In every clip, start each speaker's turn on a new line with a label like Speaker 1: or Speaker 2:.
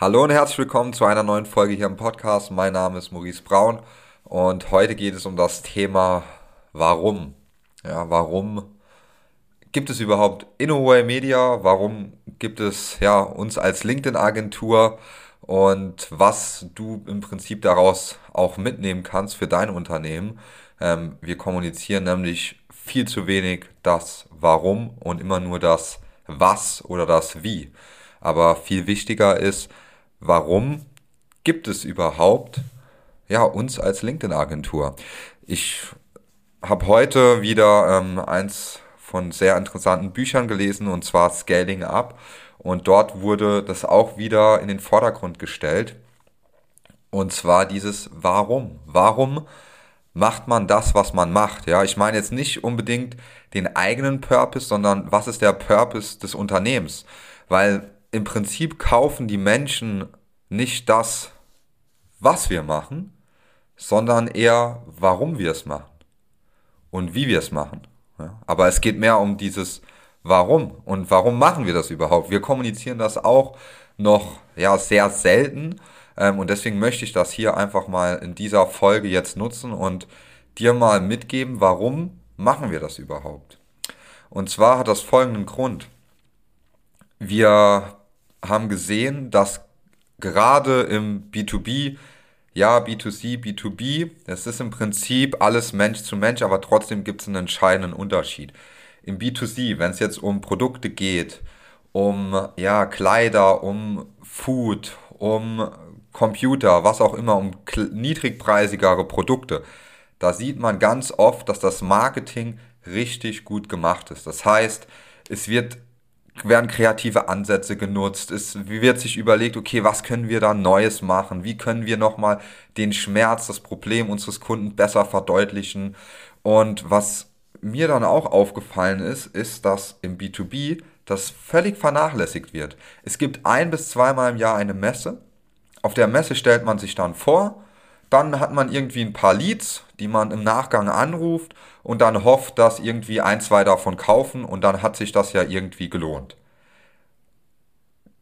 Speaker 1: Hallo und herzlich willkommen zu einer neuen Folge hier im Podcast. Mein Name ist Maurice Braun und heute geht es um das Thema Warum. Ja, warum gibt es überhaupt InnoWay Media? Warum gibt es ja uns als LinkedIn-Agentur? Und was du im Prinzip daraus auch mitnehmen kannst für dein Unternehmen. Ähm, wir kommunizieren nämlich viel zu wenig das Warum und immer nur das Was oder das Wie. Aber viel wichtiger ist, warum gibt es überhaupt ja, uns als LinkedIn-Agentur? Ich habe heute wieder ähm, eins von sehr interessanten Büchern gelesen und zwar Scaling Up und dort wurde das auch wieder in den Vordergrund gestellt und zwar dieses Warum. Warum macht man das, was man macht? Ja, ich meine jetzt nicht unbedingt den eigenen Purpose, sondern was ist der Purpose des Unternehmens? Weil im Prinzip kaufen die Menschen nicht das, was wir machen, sondern eher, warum wir es machen und wie wir es machen. Ja, aber es geht mehr um dieses Warum und warum machen wir das überhaupt? Wir kommunizieren das auch noch ja sehr selten ähm, und deswegen möchte ich das hier einfach mal in dieser Folge jetzt nutzen und dir mal mitgeben, warum machen wir das überhaupt? Und zwar hat das folgenden Grund. Wir haben gesehen, dass gerade im B2B, ja, B2C, B2B, es ist im Prinzip alles Mensch zu Mensch, aber trotzdem gibt es einen entscheidenden Unterschied. Im B2C, wenn es jetzt um Produkte geht, um ja, Kleider, um Food, um Computer, was auch immer, um niedrigpreisigere Produkte, da sieht man ganz oft, dass das Marketing richtig gut gemacht ist. Das heißt, es wird werden kreative Ansätze genutzt, es wird sich überlegt, okay, was können wir da Neues machen, wie können wir nochmal den Schmerz, das Problem unseres Kunden besser verdeutlichen. Und was mir dann auch aufgefallen ist, ist, dass im B2B das völlig vernachlässigt wird. Es gibt ein bis zweimal im Jahr eine Messe. Auf der Messe stellt man sich dann vor, dann hat man irgendwie ein paar Leads, die man im Nachgang anruft und dann hofft, dass irgendwie ein, zwei davon kaufen und dann hat sich das ja irgendwie gelohnt.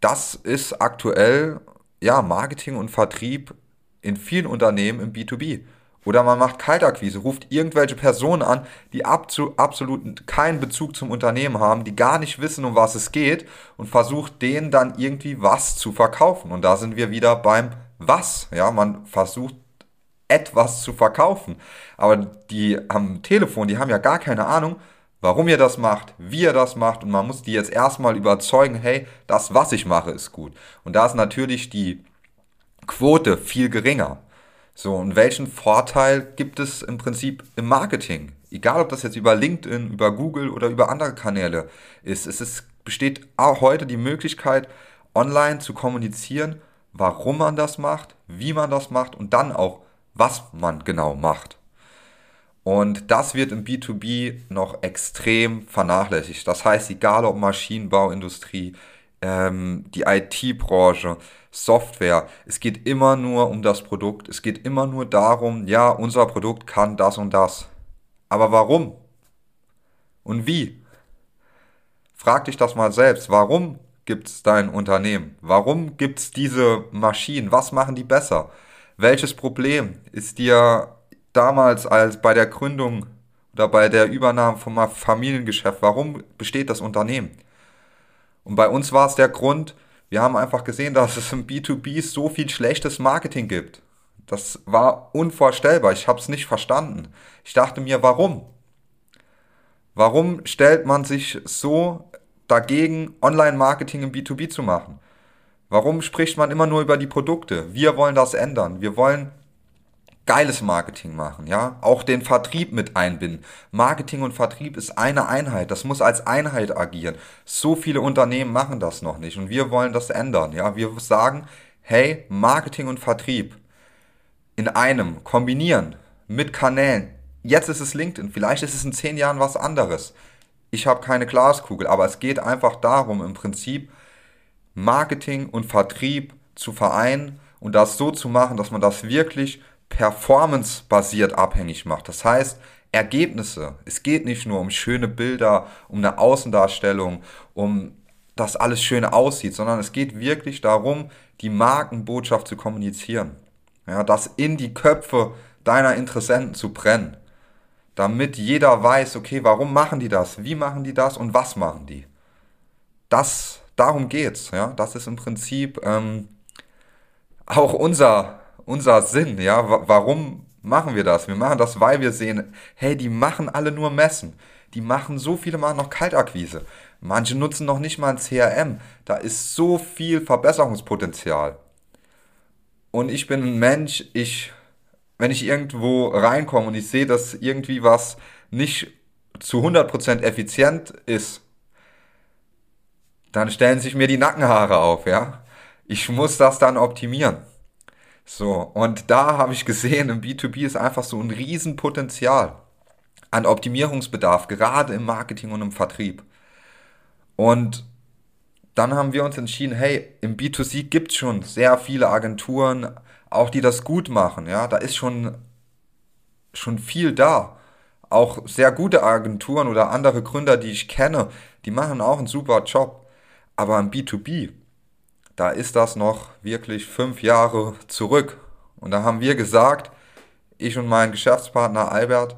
Speaker 1: Das ist aktuell ja Marketing und Vertrieb in vielen Unternehmen im B2B. Oder man macht Kaltakquise, ruft irgendwelche Personen an, die absolut keinen Bezug zum Unternehmen haben, die gar nicht wissen, um was es geht und versucht denen dann irgendwie was zu verkaufen. Und da sind wir wieder beim was. Ja, man versucht etwas zu verkaufen. Aber die am Telefon, die haben ja gar keine Ahnung, warum ihr das macht, wie ihr das macht und man muss die jetzt erstmal überzeugen, hey, das, was ich mache, ist gut. Und da ist natürlich die Quote viel geringer. So, und welchen Vorteil gibt es im Prinzip im Marketing? Egal, ob das jetzt über LinkedIn, über Google oder über andere Kanäle ist. Es ist, besteht auch heute die Möglichkeit, online zu kommunizieren, warum man das macht, wie man das macht und dann auch was man genau macht. Und das wird im B2B noch extrem vernachlässigt. Das heißt, egal ob Maschinenbauindustrie, ähm, die IT-Branche, Software, es geht immer nur um das Produkt. Es geht immer nur darum, ja, unser Produkt kann das und das. Aber warum? Und wie? Frag dich das mal selbst. Warum gibt es dein Unternehmen? Warum gibt es diese Maschinen? Was machen die besser? Welches Problem ist dir damals als bei der Gründung oder bei der Übernahme vom Familiengeschäft, warum besteht das Unternehmen? Und bei uns war es der Grund, wir haben einfach gesehen, dass es im B2B so viel schlechtes Marketing gibt. Das war unvorstellbar. Ich habe es nicht verstanden. Ich dachte mir, warum? Warum stellt man sich so dagegen, Online-Marketing im B2B zu machen? Warum spricht man immer nur über die Produkte? Wir wollen das ändern. Wir wollen geiles Marketing machen, ja? Auch den Vertrieb mit einbinden. Marketing und Vertrieb ist eine Einheit. Das muss als Einheit agieren. So viele Unternehmen machen das noch nicht und wir wollen das ändern, ja? Wir sagen, hey, Marketing und Vertrieb in einem kombinieren mit Kanälen. Jetzt ist es LinkedIn, vielleicht ist es in zehn Jahren was anderes. Ich habe keine Glaskugel, aber es geht einfach darum, im Prinzip Marketing und Vertrieb zu vereinen und das so zu machen, dass man das wirklich performance-basiert abhängig macht. Das heißt, Ergebnisse. Es geht nicht nur um schöne Bilder, um eine Außendarstellung, um dass alles schön aussieht, sondern es geht wirklich darum, die Markenbotschaft zu kommunizieren. Ja, das in die Köpfe deiner Interessenten zu brennen. Damit jeder weiß, okay, warum machen die das? Wie machen die das und was machen die? Das, darum geht's, ja. Das ist im Prinzip ähm, auch unser, unser Sinn, ja. warum machen wir das? Wir machen das, weil wir sehen, hey, die machen alle nur Messen. Die machen so viele Mal noch Kaltakquise. Manche nutzen noch nicht mal ein CRM. Da ist so viel Verbesserungspotenzial. Und ich bin ein Mensch, ich, wenn ich irgendwo reinkomme und ich sehe, dass irgendwie was nicht zu 100% effizient ist, dann stellen sich mir die Nackenhaare auf, ja. Ich muss das dann optimieren. So, und da habe ich gesehen, im B2B ist einfach so ein Riesenpotenzial an Optimierungsbedarf, gerade im Marketing und im Vertrieb. Und dann haben wir uns entschieden, hey, im B2C gibt es schon sehr viele Agenturen, auch die das gut machen. Ja, da ist schon, schon viel da. Auch sehr gute Agenturen oder andere Gründer, die ich kenne, die machen auch einen super Job. Aber im B2B, da ist das noch wirklich fünf Jahre zurück. Und da haben wir gesagt, ich und mein Geschäftspartner Albert,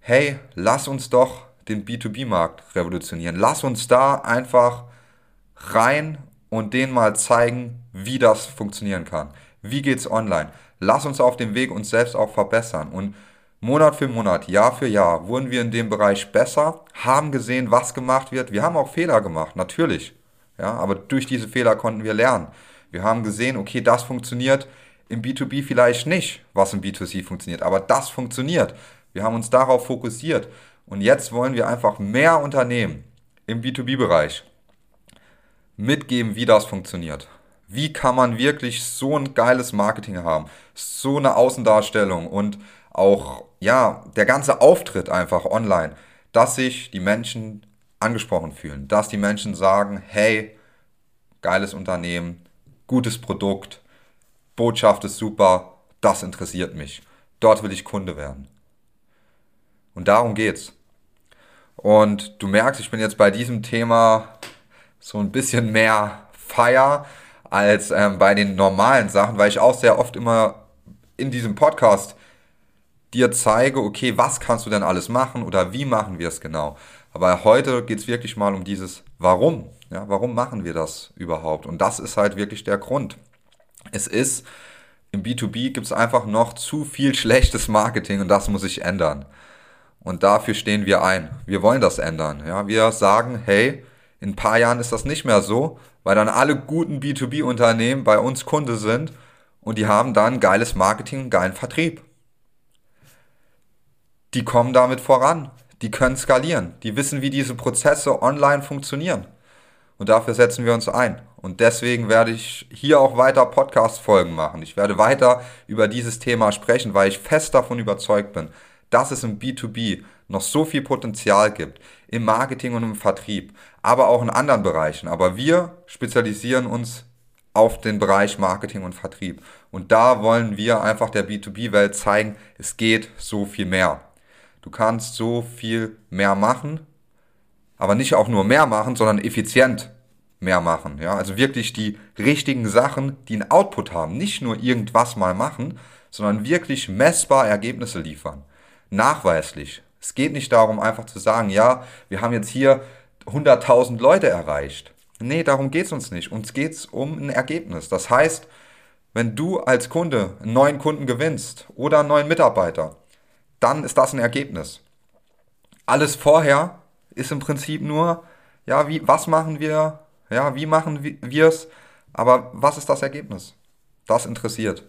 Speaker 1: hey, lass uns doch den B2B-Markt revolutionieren. Lass uns da einfach rein und denen mal zeigen, wie das funktionieren kann. Wie geht's online? Lass uns auf dem Weg uns selbst auch verbessern. Und Monat für Monat, Jahr für Jahr wurden wir in dem Bereich besser, haben gesehen, was gemacht wird. Wir haben auch Fehler gemacht, natürlich. Ja, aber durch diese Fehler konnten wir lernen. Wir haben gesehen, okay, das funktioniert im B2B vielleicht nicht, was im B2C funktioniert, aber das funktioniert. Wir haben uns darauf fokussiert. Und jetzt wollen wir einfach mehr Unternehmen im B2B-Bereich mitgeben, wie das funktioniert. Wie kann man wirklich so ein geiles Marketing haben, so eine Außendarstellung und auch, ja, der ganze Auftritt einfach online, dass sich die Menschen angesprochen fühlen, dass die Menschen sagen, hey, geiles Unternehmen, gutes Produkt, Botschaft ist super, das interessiert mich. Dort will ich Kunde werden. Und darum geht's. Und du merkst, ich bin jetzt bei diesem Thema so ein bisschen mehr Feier als ähm, bei den normalen Sachen, weil ich auch sehr oft immer in diesem Podcast dir zeige, okay, was kannst du denn alles machen oder wie machen wir es genau. Aber heute geht's wirklich mal um dieses Warum. Ja, warum machen wir das überhaupt? Und das ist halt wirklich der Grund. Es ist, im B2B gibt's einfach noch zu viel schlechtes Marketing und das muss sich ändern. Und dafür stehen wir ein. Wir wollen das ändern. Ja, wir sagen, hey, in ein paar Jahren ist das nicht mehr so, weil dann alle guten B2B-Unternehmen bei uns Kunde sind und die haben dann geiles Marketing, geilen Vertrieb. Die kommen damit voran. Die können skalieren. Die wissen, wie diese Prozesse online funktionieren. Und dafür setzen wir uns ein. Und deswegen werde ich hier auch weiter Podcast-Folgen machen. Ich werde weiter über dieses Thema sprechen, weil ich fest davon überzeugt bin, dass es im B2B noch so viel Potenzial gibt, im Marketing und im Vertrieb, aber auch in anderen Bereichen. Aber wir spezialisieren uns auf den Bereich Marketing und Vertrieb. Und da wollen wir einfach der B2B-Welt zeigen, es geht so viel mehr. Du kannst so viel mehr machen, aber nicht auch nur mehr machen, sondern effizient mehr machen. Ja, also wirklich die richtigen Sachen, die einen Output haben. Nicht nur irgendwas mal machen, sondern wirklich messbar Ergebnisse liefern nachweislich. Es geht nicht darum, einfach zu sagen, ja, wir haben jetzt hier 100.000 Leute erreicht. Nee, darum geht es uns nicht. Uns geht es um ein Ergebnis. Das heißt, wenn du als Kunde einen neuen Kunden gewinnst oder einen neuen Mitarbeiter, dann ist das ein Ergebnis. Alles vorher ist im Prinzip nur, ja, wie, was machen wir, ja, wie machen wir es, aber was ist das Ergebnis? Das interessiert.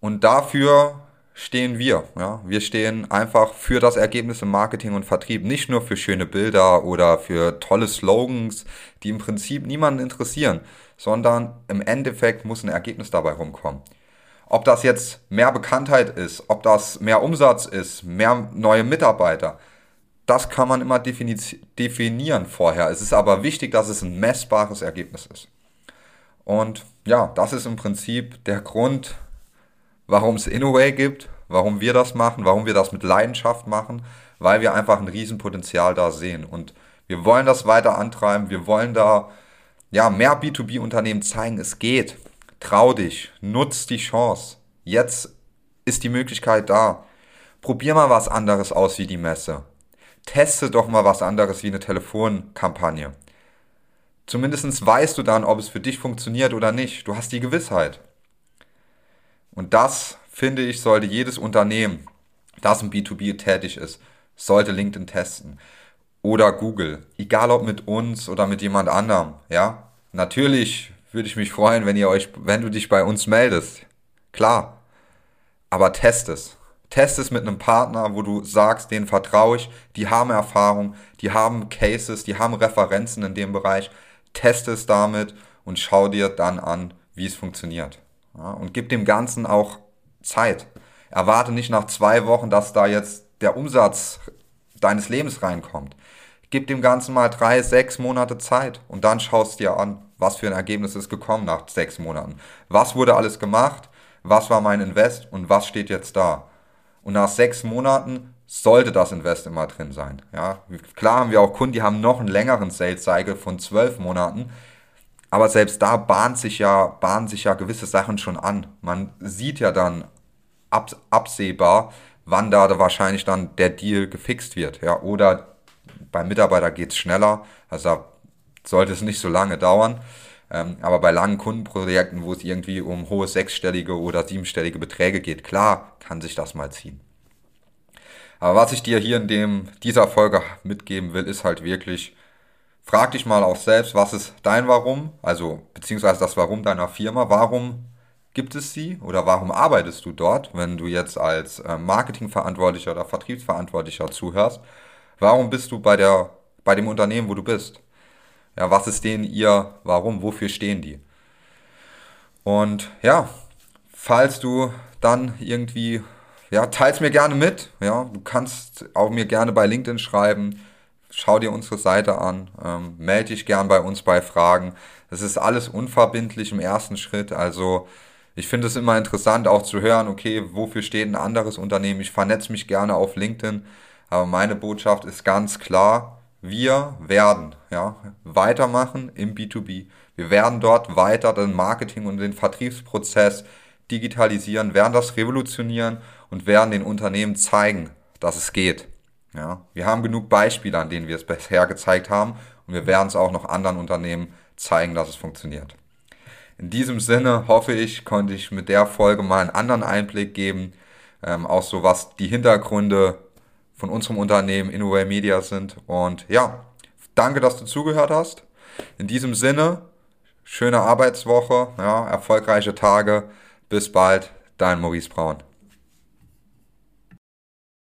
Speaker 1: Und dafür stehen wir. Ja? Wir stehen einfach für das Ergebnis im Marketing und Vertrieb, nicht nur für schöne Bilder oder für tolle Slogans, die im Prinzip niemanden interessieren, sondern im Endeffekt muss ein Ergebnis dabei rumkommen. Ob das jetzt mehr Bekanntheit ist, ob das mehr Umsatz ist, mehr neue Mitarbeiter, das kann man immer definieren vorher. Es ist aber wichtig, dass es ein messbares Ergebnis ist. Und ja, das ist im Prinzip der Grund, warum es InnoWay gibt, warum wir das machen, warum wir das mit Leidenschaft machen, weil wir einfach ein Riesenpotenzial da sehen. Und Wir wollen das weiter antreiben. Wir wollen da ja, mehr B2B-Unternehmen zeigen, es geht. Trau dich, nutz die Chance. Jetzt ist die Möglichkeit da. Probier mal was anderes aus wie die Messe. Teste doch mal was anderes wie eine Telefonkampagne. Zumindest weißt du dann, ob es für dich funktioniert oder nicht. Du hast die Gewissheit. Und das, finde ich, sollte jedes Unternehmen, das im B2B tätig ist, sollte LinkedIn testen. Oder Google. Egal ob mit uns oder mit jemand anderem. Ja, natürlich würde ich mich freuen, wenn ihr euch, wenn du dich bei uns meldest. Klar. Aber test es. Test es mit einem Partner, wo du sagst, denen vertraue ich, die haben Erfahrung, die haben Cases, die haben Referenzen in dem Bereich. Test es damit und schau dir dann an, wie es funktioniert. Ja, und gib dem Ganzen auch Zeit. Erwarte nicht nach zwei Wochen, dass da jetzt der Umsatz deines Lebens reinkommt. Gib dem Ganzen mal drei, sechs Monate Zeit und dann schaust dir an, was für ein Ergebnis ist gekommen nach sechs Monaten. Was wurde alles gemacht? Was war mein Invest und was steht jetzt da? Und nach sechs Monaten sollte das Invest immer drin sein. Ja, klar haben wir auch Kunden, die haben noch einen längeren Sales Cycle von zwölf Monaten. Aber selbst da bahnt sich ja, bahnen sich ja gewisse Sachen schon an. Man sieht ja dann ab, absehbar, wann da wahrscheinlich dann der Deal gefixt wird. Ja, oder beim Mitarbeiter geht es schneller, also da sollte es nicht so lange dauern. Ähm, aber bei langen Kundenprojekten, wo es irgendwie um hohe sechsstellige oder siebenstellige Beträge geht, klar kann sich das mal ziehen. Aber was ich dir hier in dem, dieser Folge mitgeben will, ist halt wirklich, frag dich mal auch selbst, was ist dein Warum, also beziehungsweise das Warum deiner Firma, warum gibt es sie oder warum arbeitest du dort, wenn du jetzt als äh, Marketingverantwortlicher oder Vertriebsverantwortlicher zuhörst, warum bist du bei der, bei dem Unternehmen, wo du bist? Ja, was ist denen ihr Warum, wofür stehen die? Und ja, falls du dann irgendwie ja, teils mir gerne mit. Ja, du kannst auch mir gerne bei LinkedIn schreiben. Schau dir unsere Seite an. Ähm, melde dich gern bei uns bei Fragen. Das ist alles unverbindlich im ersten Schritt. Also ich finde es immer interessant auch zu hören, okay, wofür steht ein anderes Unternehmen? Ich vernetze mich gerne auf LinkedIn. Aber meine Botschaft ist ganz klar, wir werden ja, weitermachen im B2B. Wir werden dort weiter den Marketing und den Vertriebsprozess digitalisieren, werden das revolutionieren und werden den Unternehmen zeigen, dass es geht. Ja, wir haben genug Beispiele, an denen wir es bisher gezeigt haben und wir werden es auch noch anderen Unternehmen zeigen, dass es funktioniert. In diesem Sinne hoffe ich, konnte ich mit der Folge mal einen anderen Einblick geben, ähm, auch so was die Hintergründe von unserem Unternehmen Innoway Media sind. Und ja, danke, dass du zugehört hast. In diesem Sinne, schöne Arbeitswoche, ja, erfolgreiche Tage. Bis bald, dein Maurice Braun.